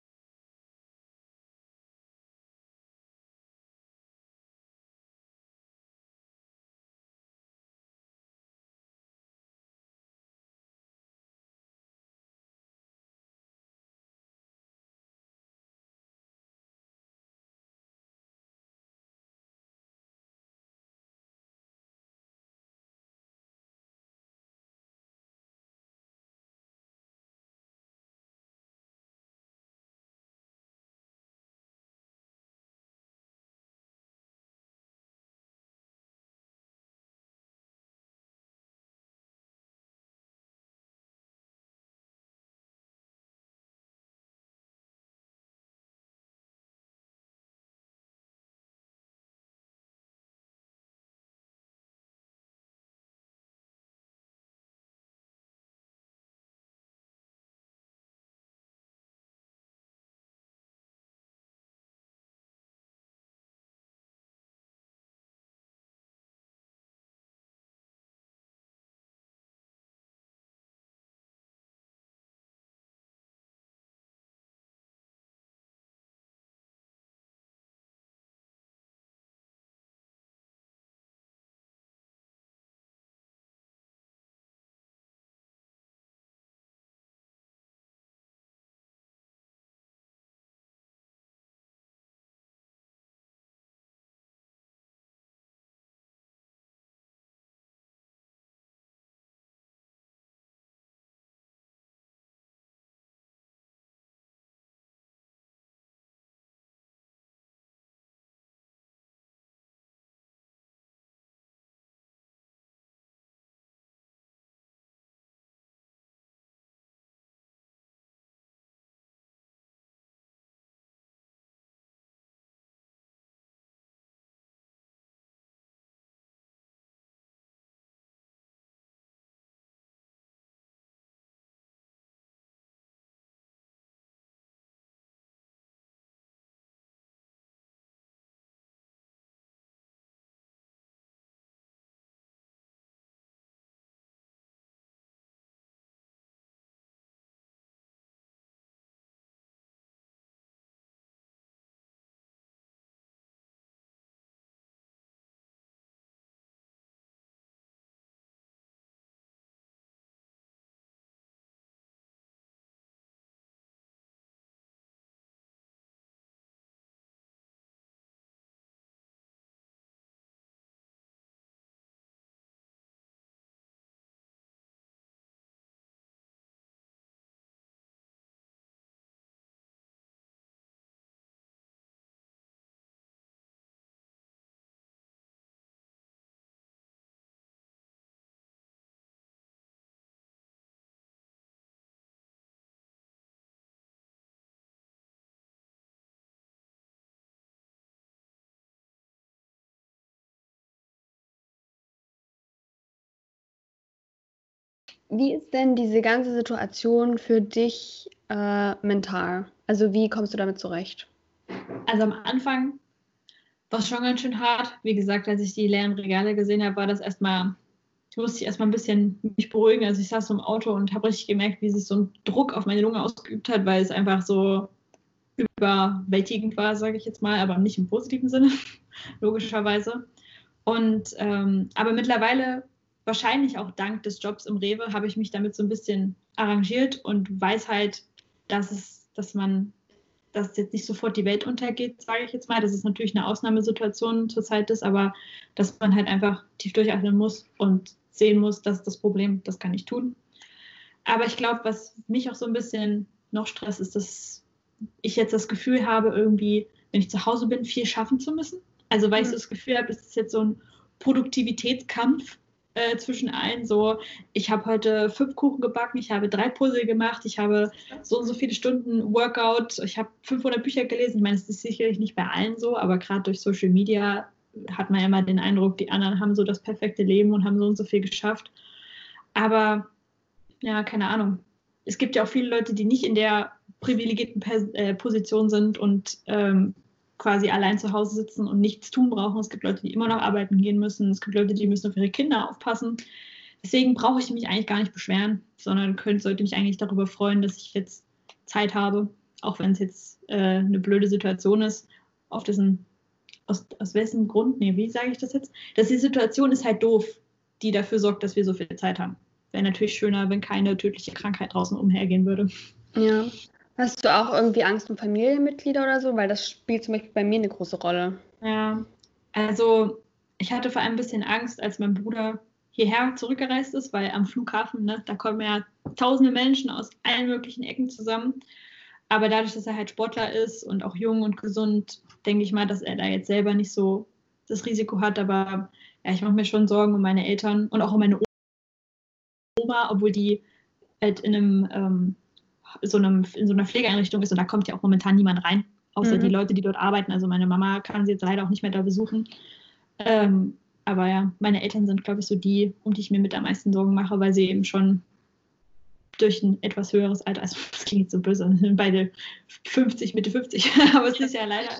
Wie ist denn diese ganze Situation für dich äh, mental? Also wie kommst du damit zurecht?
Also am Anfang war es schon ganz schön hart. Wie gesagt, als ich die leeren Regale gesehen habe, war das erstmal, ich musste erstmal ein bisschen mich beruhigen. Also ich saß so im Auto und habe richtig gemerkt, wie sich so ein Druck auf meine Lunge ausgeübt hat, weil es einfach so überwältigend war, sage ich jetzt mal, aber nicht im positiven Sinne, logischerweise. Und ähm, aber mittlerweile wahrscheinlich auch dank des Jobs im Rewe habe ich mich damit so ein bisschen arrangiert und weiß halt, dass es, dass man, dass jetzt nicht sofort die Welt untergeht, sage ich jetzt mal. Das ist natürlich eine Ausnahmesituation zurzeit ist, aber dass man halt einfach tief durchatmen muss und sehen muss, dass das Problem, das kann ich tun. Aber ich glaube, was mich auch so ein bisschen noch stresst, ist, dass ich jetzt das Gefühl habe, irgendwie, wenn ich zu Hause bin, viel schaffen zu müssen. Also weil mhm. ich so das Gefühl habe, es ist jetzt so ein Produktivitätskampf äh, zwischen allen. So, ich habe heute fünf Kuchen gebacken, ich habe drei Puzzle gemacht, ich habe so und so viele Stunden Workout, ich habe 500 Bücher gelesen. Ich meine, es ist sicherlich nicht bei allen so, aber gerade durch Social Media hat man immer den Eindruck, die anderen haben so das perfekte Leben und haben so und so viel geschafft. Aber ja, keine Ahnung. Es gibt ja auch viele Leute, die nicht in der privilegierten äh, Position sind und ähm, quasi allein zu Hause sitzen und nichts tun brauchen. Es gibt Leute, die immer noch arbeiten gehen müssen. Es gibt Leute, die müssen auf ihre Kinder aufpassen. Deswegen brauche ich mich eigentlich gar nicht beschweren, sondern könnte, sollte mich eigentlich darüber freuen, dass ich jetzt Zeit habe, auch wenn es jetzt äh, eine blöde Situation ist, auf dessen, aus, aus wessen Grund, nee, wie sage ich das jetzt? Dass die Situation ist halt doof, die dafür sorgt, dass wir so viel Zeit haben. Wäre natürlich schöner, wenn keine tödliche Krankheit draußen umhergehen würde.
Ja, Hast du auch irgendwie Angst um Familienmitglieder oder so? Weil das spielt zum Beispiel bei mir eine große Rolle.
Ja, also ich hatte vor allem ein bisschen Angst, als mein Bruder hierher zurückgereist ist, weil am Flughafen, ne, da kommen ja tausende Menschen aus allen möglichen Ecken zusammen. Aber dadurch, dass er halt Sportler ist und auch jung und gesund, denke ich mal, dass er da jetzt selber nicht so das Risiko hat. Aber ja, ich mache mir schon Sorgen um meine Eltern und auch um meine Oma, obwohl die halt in einem ähm, so einem, in so einer Pflegeeinrichtung ist und da kommt ja auch momentan niemand rein, außer mhm. die Leute, die dort arbeiten. Also meine Mama kann sie jetzt leider auch nicht mehr da besuchen. Ähm, aber ja, meine Eltern sind, glaube ich, so die, um die ich mir mit am meisten Sorgen mache, weil sie eben schon durch ein etwas höheres Alter, also das klingt jetzt so böse, sind beide 50, Mitte 50, aber es ist ja leider,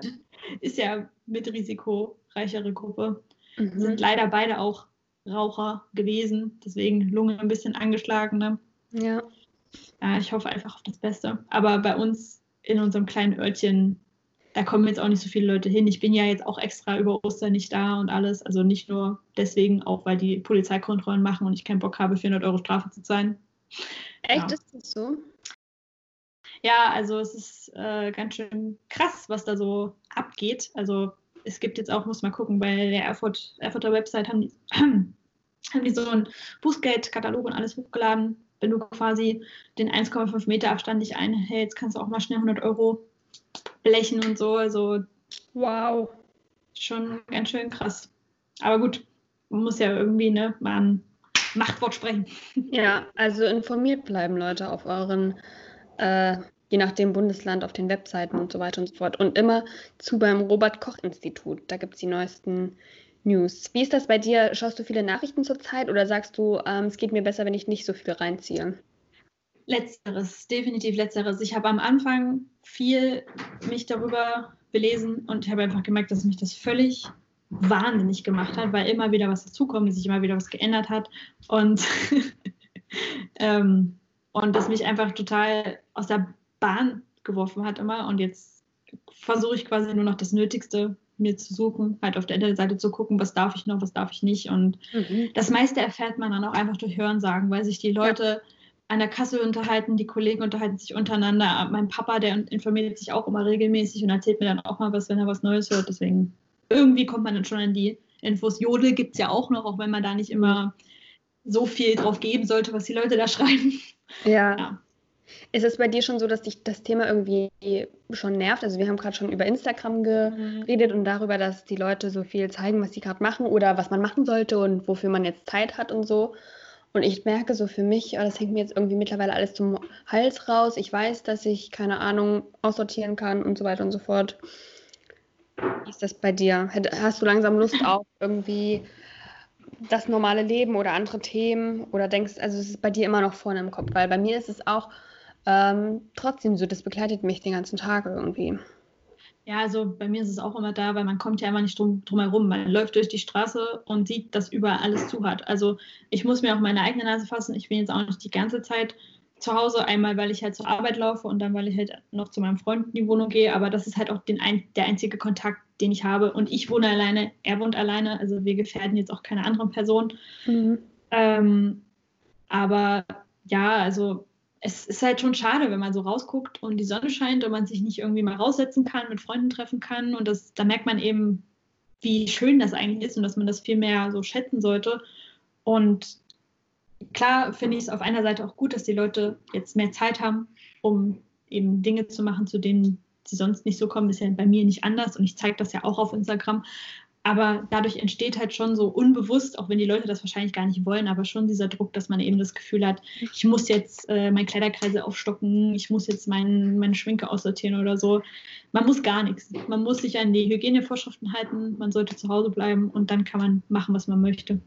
ist ja mit risikoreichere Gruppe. Mhm. Sind leider beide auch Raucher gewesen, deswegen Lunge ein bisschen angeschlagen. Ne?
Ja
ja, ich hoffe einfach auf das Beste. Aber bei uns in unserem kleinen Örtchen, da kommen jetzt auch nicht so viele Leute hin. Ich bin ja jetzt auch extra über Ostern nicht da und alles. Also nicht nur deswegen, auch weil die Polizeikontrollen machen und ich keinen Bock habe, 400 Euro Strafe zu zahlen.
Echt, ja. ist das so?
Ja, also es ist äh, ganz schön krass, was da so abgeht. Also es gibt jetzt auch, muss mal gucken, bei der Erfurt, Erfurter Website haben die, haben die so einen Bußgeldkatalog und alles hochgeladen wenn du quasi den 1,5 Meter Abstand nicht einhältst, kannst du auch mal schnell 100 Euro blechen und so. Also
wow.
Schon ganz schön krass. Aber gut, man muss ja irgendwie ne, mal ein Machtwort sprechen.
Ja, also informiert bleiben, Leute, auf euren, äh, je nach dem Bundesland, auf den Webseiten und so weiter und so fort. Und immer zu beim Robert-Koch-Institut. Da gibt es die neuesten News. Wie ist das bei dir? Schaust du viele Nachrichten zurzeit oder sagst du, ähm, es geht mir besser, wenn ich nicht so viel reinziehe?
Letzteres, definitiv letzteres. Ich habe am Anfang viel mich darüber belesen und habe einfach gemerkt, dass mich das völlig wahnsinnig gemacht hat, weil immer wieder was dazukommt, sich immer wieder was geändert hat und, ähm, und das mich einfach total aus der Bahn geworfen hat immer und jetzt versuche ich quasi nur noch das Nötigste mir zu suchen, halt auf der Internetseite zu gucken, was darf ich noch, was darf ich nicht. Und mhm. das meiste erfährt man dann auch einfach durch Hörensagen, weil sich die Leute ja. an der Kasse unterhalten, die Kollegen unterhalten sich untereinander. Mein Papa, der informiert sich auch immer regelmäßig und erzählt mir dann auch mal was, wenn er was Neues hört. Deswegen irgendwie kommt man dann schon an die Infos. Jodel gibt es ja auch noch, auch wenn man da nicht immer so viel drauf geben sollte, was die Leute da schreiben.
ja. ja. Ist es bei dir schon so, dass dich das Thema irgendwie schon nervt? Also wir haben gerade schon über Instagram geredet mhm. und darüber, dass die Leute so viel zeigen, was sie gerade machen oder was man machen sollte und wofür man jetzt Zeit hat und so. Und ich merke so für mich, oh, das hängt mir jetzt irgendwie mittlerweile alles zum Hals raus. Ich weiß, dass ich, keine Ahnung, aussortieren kann und so weiter und so fort. Wie ist das bei dir? Hast du langsam Lust auf irgendwie das normale Leben oder andere Themen? Oder denkst, also es ist bei dir immer noch vorne im Kopf? Weil bei mir ist es auch ähm, trotzdem so, das begleitet mich den ganzen Tag irgendwie.
Ja, also bei mir ist es auch immer da, weil man kommt ja immer nicht drum, drum herum. Man läuft durch die Straße und sieht, dass überall alles zu hat. Also ich muss mir auch meine eigene Nase fassen. Ich bin jetzt auch nicht die ganze Zeit zu Hause. Einmal, weil ich halt zur Arbeit laufe und dann, weil ich halt noch zu meinem Freund in die Wohnung gehe. Aber das ist halt auch ein, der einzige Kontakt, den ich habe. Und ich wohne alleine, er wohnt alleine. Also wir gefährden jetzt auch keine anderen Personen. Mhm. Ähm, aber ja, also es ist halt schon schade, wenn man so rausguckt und die Sonne scheint und man sich nicht irgendwie mal raussetzen kann, mit Freunden treffen kann. Und das, da merkt man eben, wie schön das eigentlich ist und dass man das viel mehr so schätzen sollte. Und klar finde ich es auf einer Seite auch gut, dass die Leute jetzt mehr Zeit haben, um eben Dinge zu machen, zu denen sie sonst nicht so kommen. Ist ja bei mir nicht anders und ich zeige das ja auch auf Instagram. Aber dadurch entsteht halt schon so unbewusst, auch wenn die Leute das wahrscheinlich gar nicht wollen, aber schon dieser Druck, dass man eben das Gefühl hat, ich muss jetzt äh, mein Kleiderkreise aufstocken, ich muss jetzt mein, meine Schminke aussortieren oder so. Man muss gar nichts. Man muss sich an die Hygienevorschriften halten, man sollte zu Hause bleiben und dann kann man machen, was man möchte.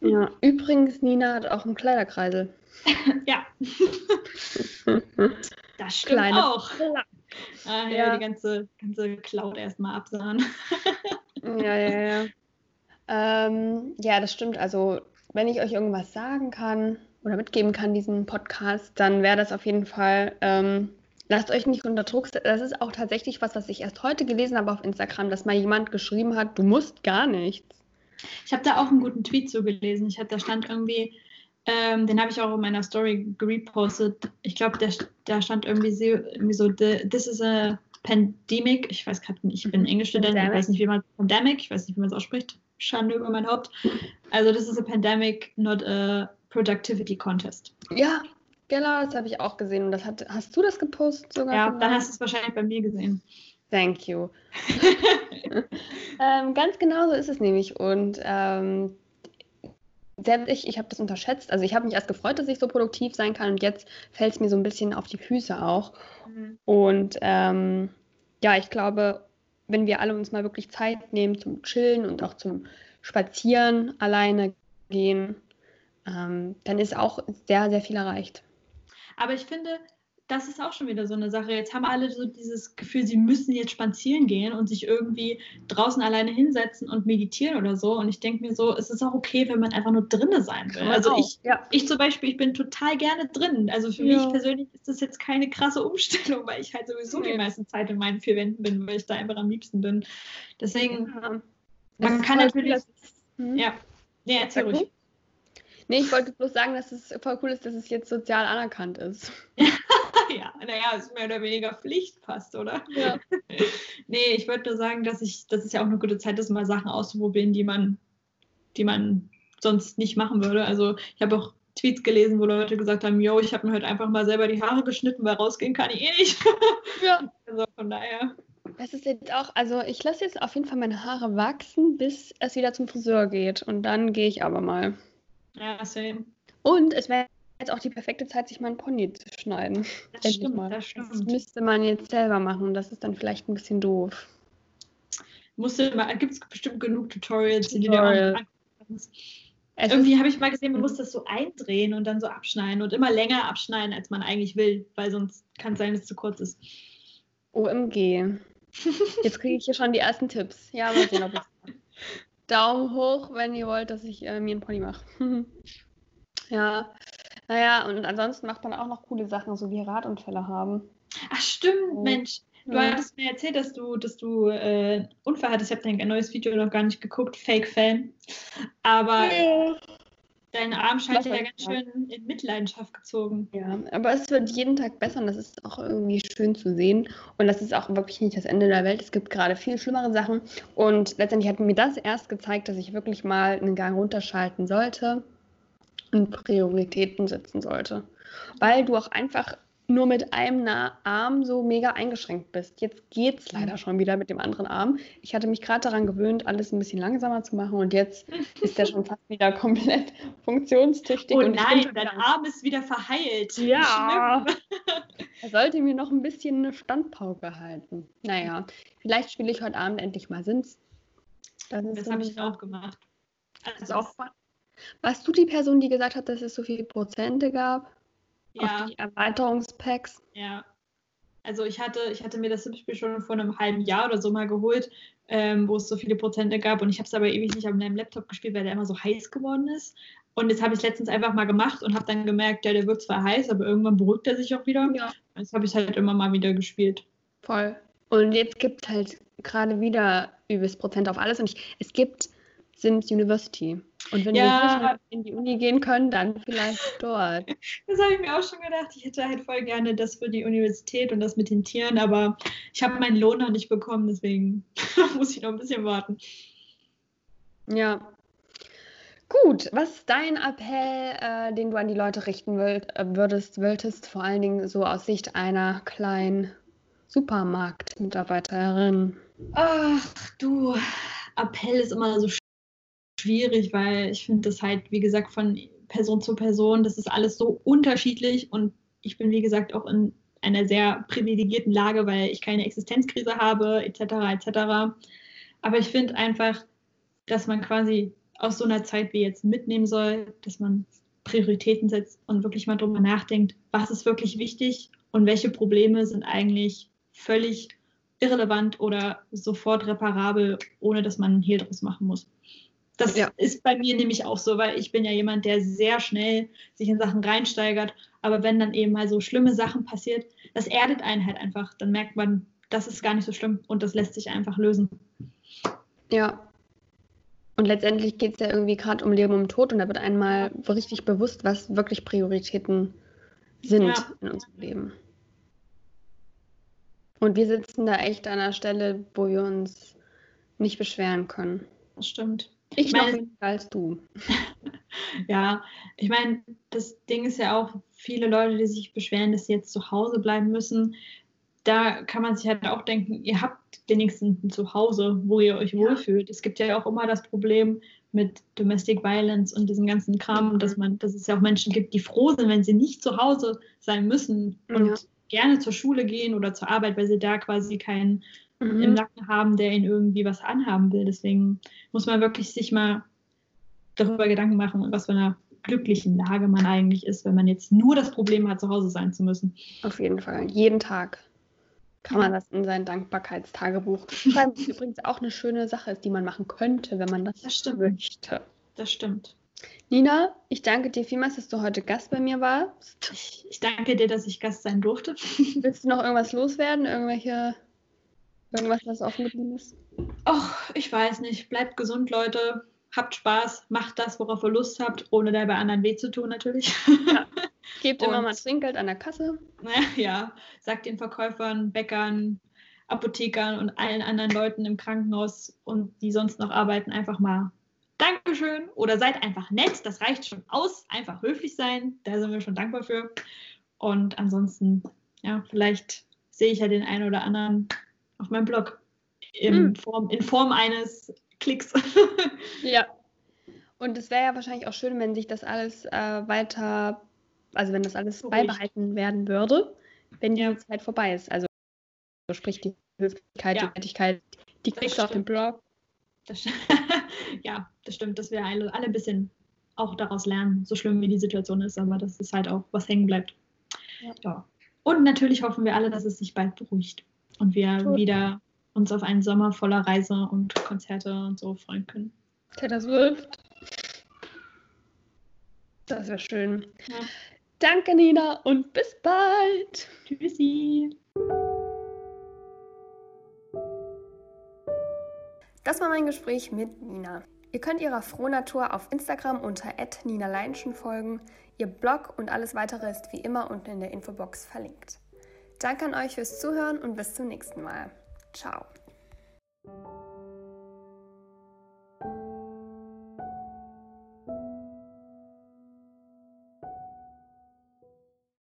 Ja, übrigens, Nina hat auch einen Kleiderkreisel.
ja. das stimmt Kleine auch. Ah, ja, ja, die ganze, ganze Cloud erstmal absahen.
ja, ja, ja. Ähm, ja, das stimmt. Also, wenn ich euch irgendwas sagen kann oder mitgeben kann, diesen Podcast, dann wäre das auf jeden Fall, ähm, lasst euch nicht unter Druck setzen. Das ist auch tatsächlich was, was ich erst heute gelesen habe auf Instagram, dass mal jemand geschrieben hat, du musst gar nichts.
Ich habe da auch einen guten Tweet zugelesen. Ich hab, da stand irgendwie, ähm, den habe ich auch in meiner Story gepostet. Ich glaube, da stand irgendwie so, irgendwie so this is a pandemic. Ich weiß gerade nicht, ich bin Englischstudent, ich weiß nicht, wie man pandemic, ich weiß nicht, wie man es ausspricht. Schande über mein Haupt. Also, this is a pandemic, not a productivity contest.
Ja, genau, das habe ich auch gesehen. Und das hat, hast du das gepostet sogar?
Ja, dann hast du es wahrscheinlich bei mir gesehen.
Thank you. ähm, ganz genau so ist es nämlich. Und ähm, selbst ich, ich habe das unterschätzt. Also ich habe mich erst gefreut, dass ich so produktiv sein kann und jetzt fällt es mir so ein bisschen auf die Füße auch. Mhm. Und ähm, ja, ich glaube, wenn wir alle uns mal wirklich Zeit nehmen zum Chillen und auch zum Spazieren alleine gehen, ähm, dann ist auch sehr, sehr viel erreicht.
Aber ich finde, das ist auch schon wieder so eine Sache. Jetzt haben alle so dieses Gefühl, sie müssen jetzt spazieren gehen und sich irgendwie draußen alleine hinsetzen und meditieren oder so. Und ich denke mir so, es ist auch okay, wenn man einfach nur drinnen sein will. Also ich, ja. ich zum Beispiel, ich bin total gerne drin. Also für ja. mich persönlich ist das jetzt keine krasse Umstellung, weil ich halt sowieso nee. die meiste Zeit in meinen vier Wänden bin, weil ich da einfach am liebsten bin. Deswegen, ja. man kann natürlich. Hm? Ja, nee, erzähl ruhig.
Nee, ich wollte bloß sagen, dass es voll cool ist, dass es jetzt sozial anerkannt ist.
ja, naja, ist mehr oder weniger Pflicht fast, oder? Ja. nee, ich würde nur sagen, dass ich, das ist ja auch eine gute Zeit ist, mal Sachen auszuprobieren, die man, die man sonst nicht machen würde. Also ich habe auch Tweets gelesen, wo Leute gesagt haben, yo, ich habe mir heute einfach mal selber die Haare geschnitten, weil rausgehen kann ich eh nicht. ja. Also von daher.
Das ist jetzt auch, also ich lasse jetzt auf jeden Fall meine Haare wachsen, bis es wieder zum Friseur geht. Und dann gehe ich aber mal.
Ja, same.
Und es wäre jetzt auch die perfekte Zeit, sich mal einen Pony zu schneiden.
Das stimmt, mal. das stimmt.
Das müsste man jetzt selber machen. Das ist dann vielleicht ein bisschen doof.
gibt es bestimmt genug Tutorials, Tutorial. die du dir auch kannst. Irgendwie habe ich mal gesehen, man muss das so eindrehen und dann so abschneiden und immer länger abschneiden, als man eigentlich will, weil sonst kann es sein, dass es zu kurz ist.
OMG. Jetzt kriege ich hier schon die ersten Tipps. Ja, mal sehen, ob ich Daumen hoch, wenn ihr wollt, dass ich äh, mir einen Pony mache. ja, naja, und ansonsten macht man auch noch coole Sachen, so wie Radunfälle haben.
Ach stimmt, oh. Mensch. Du ja. hattest mir erzählt, dass du, dass du äh, Unfall hattest. Ich habe dein neues Video noch gar nicht geguckt, Fake-Fan. Aber ja. dein Arm scheint ja ganz schön in Mitleidenschaft gezogen.
Ja, aber es wird jeden Tag besser und das ist auch irgendwie schön zu sehen. Und das ist auch wirklich nicht das Ende der Welt. Es gibt gerade viel schlimmere Sachen. Und letztendlich hat mir das erst gezeigt, dass ich wirklich mal einen Gang runterschalten sollte und Prioritäten setzen sollte. Weil du auch einfach nur mit einem Arm so mega eingeschränkt bist. Jetzt geht es leider schon wieder mit dem anderen Arm. Ich hatte mich gerade daran gewöhnt, alles ein bisschen langsamer zu machen und jetzt ist der schon fast wieder komplett funktionstüchtig.
Oh nein, dein Arm ist wieder verheilt.
Ja. er sollte mir noch ein bisschen eine Standpauke halten. Naja, vielleicht spiele ich heute Abend endlich mal Sins.
Das, das habe ich auch gemacht.
Also auch warst du die Person, die gesagt hat, dass es so viele Prozente gab?
Ja.
Auf die Erweiterungspacks?
Ja. Also ich hatte, ich hatte mir das Spiel schon vor einem halben Jahr oder so mal geholt, ähm, wo es so viele Prozente gab. Und ich habe es aber ewig nicht auf meinem Laptop gespielt, weil der immer so heiß geworden ist. Und jetzt habe ich es letztens einfach mal gemacht und habe dann gemerkt, ja, der wird zwar heiß, aber irgendwann beruhigt er sich auch wieder. Ja. Jetzt habe ich es halt immer mal wieder gespielt.
Voll. Und jetzt gibt es halt gerade wieder übelst Prozent auf alles. Und ich, es gibt Sims University. Und wenn ja. wir in die Uni gehen können, dann vielleicht dort.
Das habe ich mir auch schon gedacht. Ich hätte halt voll gerne das für die Universität und das mit den Tieren, aber ich habe meinen Lohn noch nicht bekommen, deswegen muss ich noch ein bisschen warten.
Ja. Gut, was ist dein Appell, äh, den du an die Leute richten würd, äh, würdest, würdest, vor allen Dingen so aus Sicht einer kleinen Supermarktmitarbeiterin?
Ach du, Appell ist immer so schwierig, weil ich finde das halt, wie gesagt, von Person zu Person, das ist alles so unterschiedlich und ich bin, wie gesagt, auch in einer sehr privilegierten Lage, weil ich keine Existenzkrise habe, etc., etc. Aber ich finde einfach, dass man quasi aus so einer Zeit wie jetzt mitnehmen soll, dass man Prioritäten setzt und wirklich mal drüber nachdenkt, was ist wirklich wichtig und welche Probleme sind eigentlich völlig irrelevant oder sofort reparabel, ohne dass man einen Hehl draus machen muss. Das ja. ist bei mir nämlich auch so, weil ich bin ja jemand, der sehr schnell sich in Sachen reinsteigert. Aber wenn dann eben mal so schlimme Sachen passiert, das erdet einen halt einfach. Dann merkt man, das ist gar nicht so schlimm und das lässt sich einfach lösen.
Ja. Und letztendlich geht es ja irgendwie gerade um Leben und Tod und da wird einmal richtig bewusst, was wirklich Prioritäten sind ja. in unserem Leben. Und wir sitzen da echt an einer Stelle, wo wir uns nicht beschweren können.
Das stimmt.
Ich, meine, noch weniger als du.
ja, ich meine, das Ding ist ja auch, viele Leute, die sich beschweren, dass sie jetzt zu Hause bleiben müssen, da kann man sich halt auch denken, ihr habt wenigstens ein Zuhause, wo ihr euch ja. wohlfühlt. Es gibt ja auch immer das Problem mit Domestic Violence und diesem ganzen Kram, mhm. dass man, dass es ja auch Menschen gibt, die froh sind, wenn sie nicht zu Hause sein müssen und ja. gerne zur Schule gehen oder zur Arbeit, weil sie da quasi keinen mhm. im Nacken haben, der ihnen irgendwie was anhaben will. Deswegen muss man wirklich sich mal darüber Gedanken machen, was für eine glücklichen Lage man eigentlich ist, wenn man jetzt nur das Problem hat, zu Hause sein zu müssen.
Auf jeden Fall, jeden Tag kann man das in sein Dankbarkeitstagebuch schreiben. Was übrigens auch eine schöne Sache ist, die man machen könnte, wenn man das,
das stimmt. möchte. Das stimmt.
Nina, ich danke dir vielmals, dass du heute Gast bei mir warst.
Ich, ich danke dir, dass ich Gast sein durfte.
Willst du noch irgendwas loswerden? Irgendwelche, irgendwas, was offen geblieben ist?
Ach, ich weiß nicht. Bleibt gesund, Leute. Habt Spaß, macht das, worauf ihr Lust habt, ohne dabei anderen weh zu tun, natürlich. Ja.
Gebt immer mal Trinkgeld an der Kasse.
Ja, sagt den Verkäufern, Bäckern, Apothekern und allen anderen Leuten im Krankenhaus und die sonst noch arbeiten, einfach mal Dankeschön oder seid einfach nett, das reicht schon aus. Einfach höflich sein, da sind wir schon dankbar für. Und ansonsten, ja, vielleicht sehe ich ja den einen oder anderen auf meinem Blog in, hm. Form, in Form eines Klicks.
ja. Und es wäre ja wahrscheinlich auch schön, wenn sich das alles äh, weiter also wenn das alles so beibehalten werden würde, wenn die Zeit vorbei ist. Also sprich die Höflichkeit, ja. die Nettigkeit, die du auf dem Blog.
Das ja, das stimmt, dass wir alle, alle ein bisschen auch daraus lernen, so schlimm wie die Situation ist, aber dass es halt auch was hängen bleibt. Ja. ja. Und natürlich hoffen wir alle, dass es sich bald beruhigt und wir Tot. wieder uns auf einen Sommer voller Reise und Konzerte und so freuen können.
Taylor Swift. Das wäre schön. Ja. Danke, Nina, und bis bald.
Tschüssi.
Das war mein Gespräch mit Nina. Ihr könnt ihrer Frohnatur auf Instagram unter Nina Leinschen folgen. Ihr Blog und alles weitere ist wie immer unten in der Infobox verlinkt. Danke an euch fürs Zuhören und bis zum nächsten Mal. Ciao.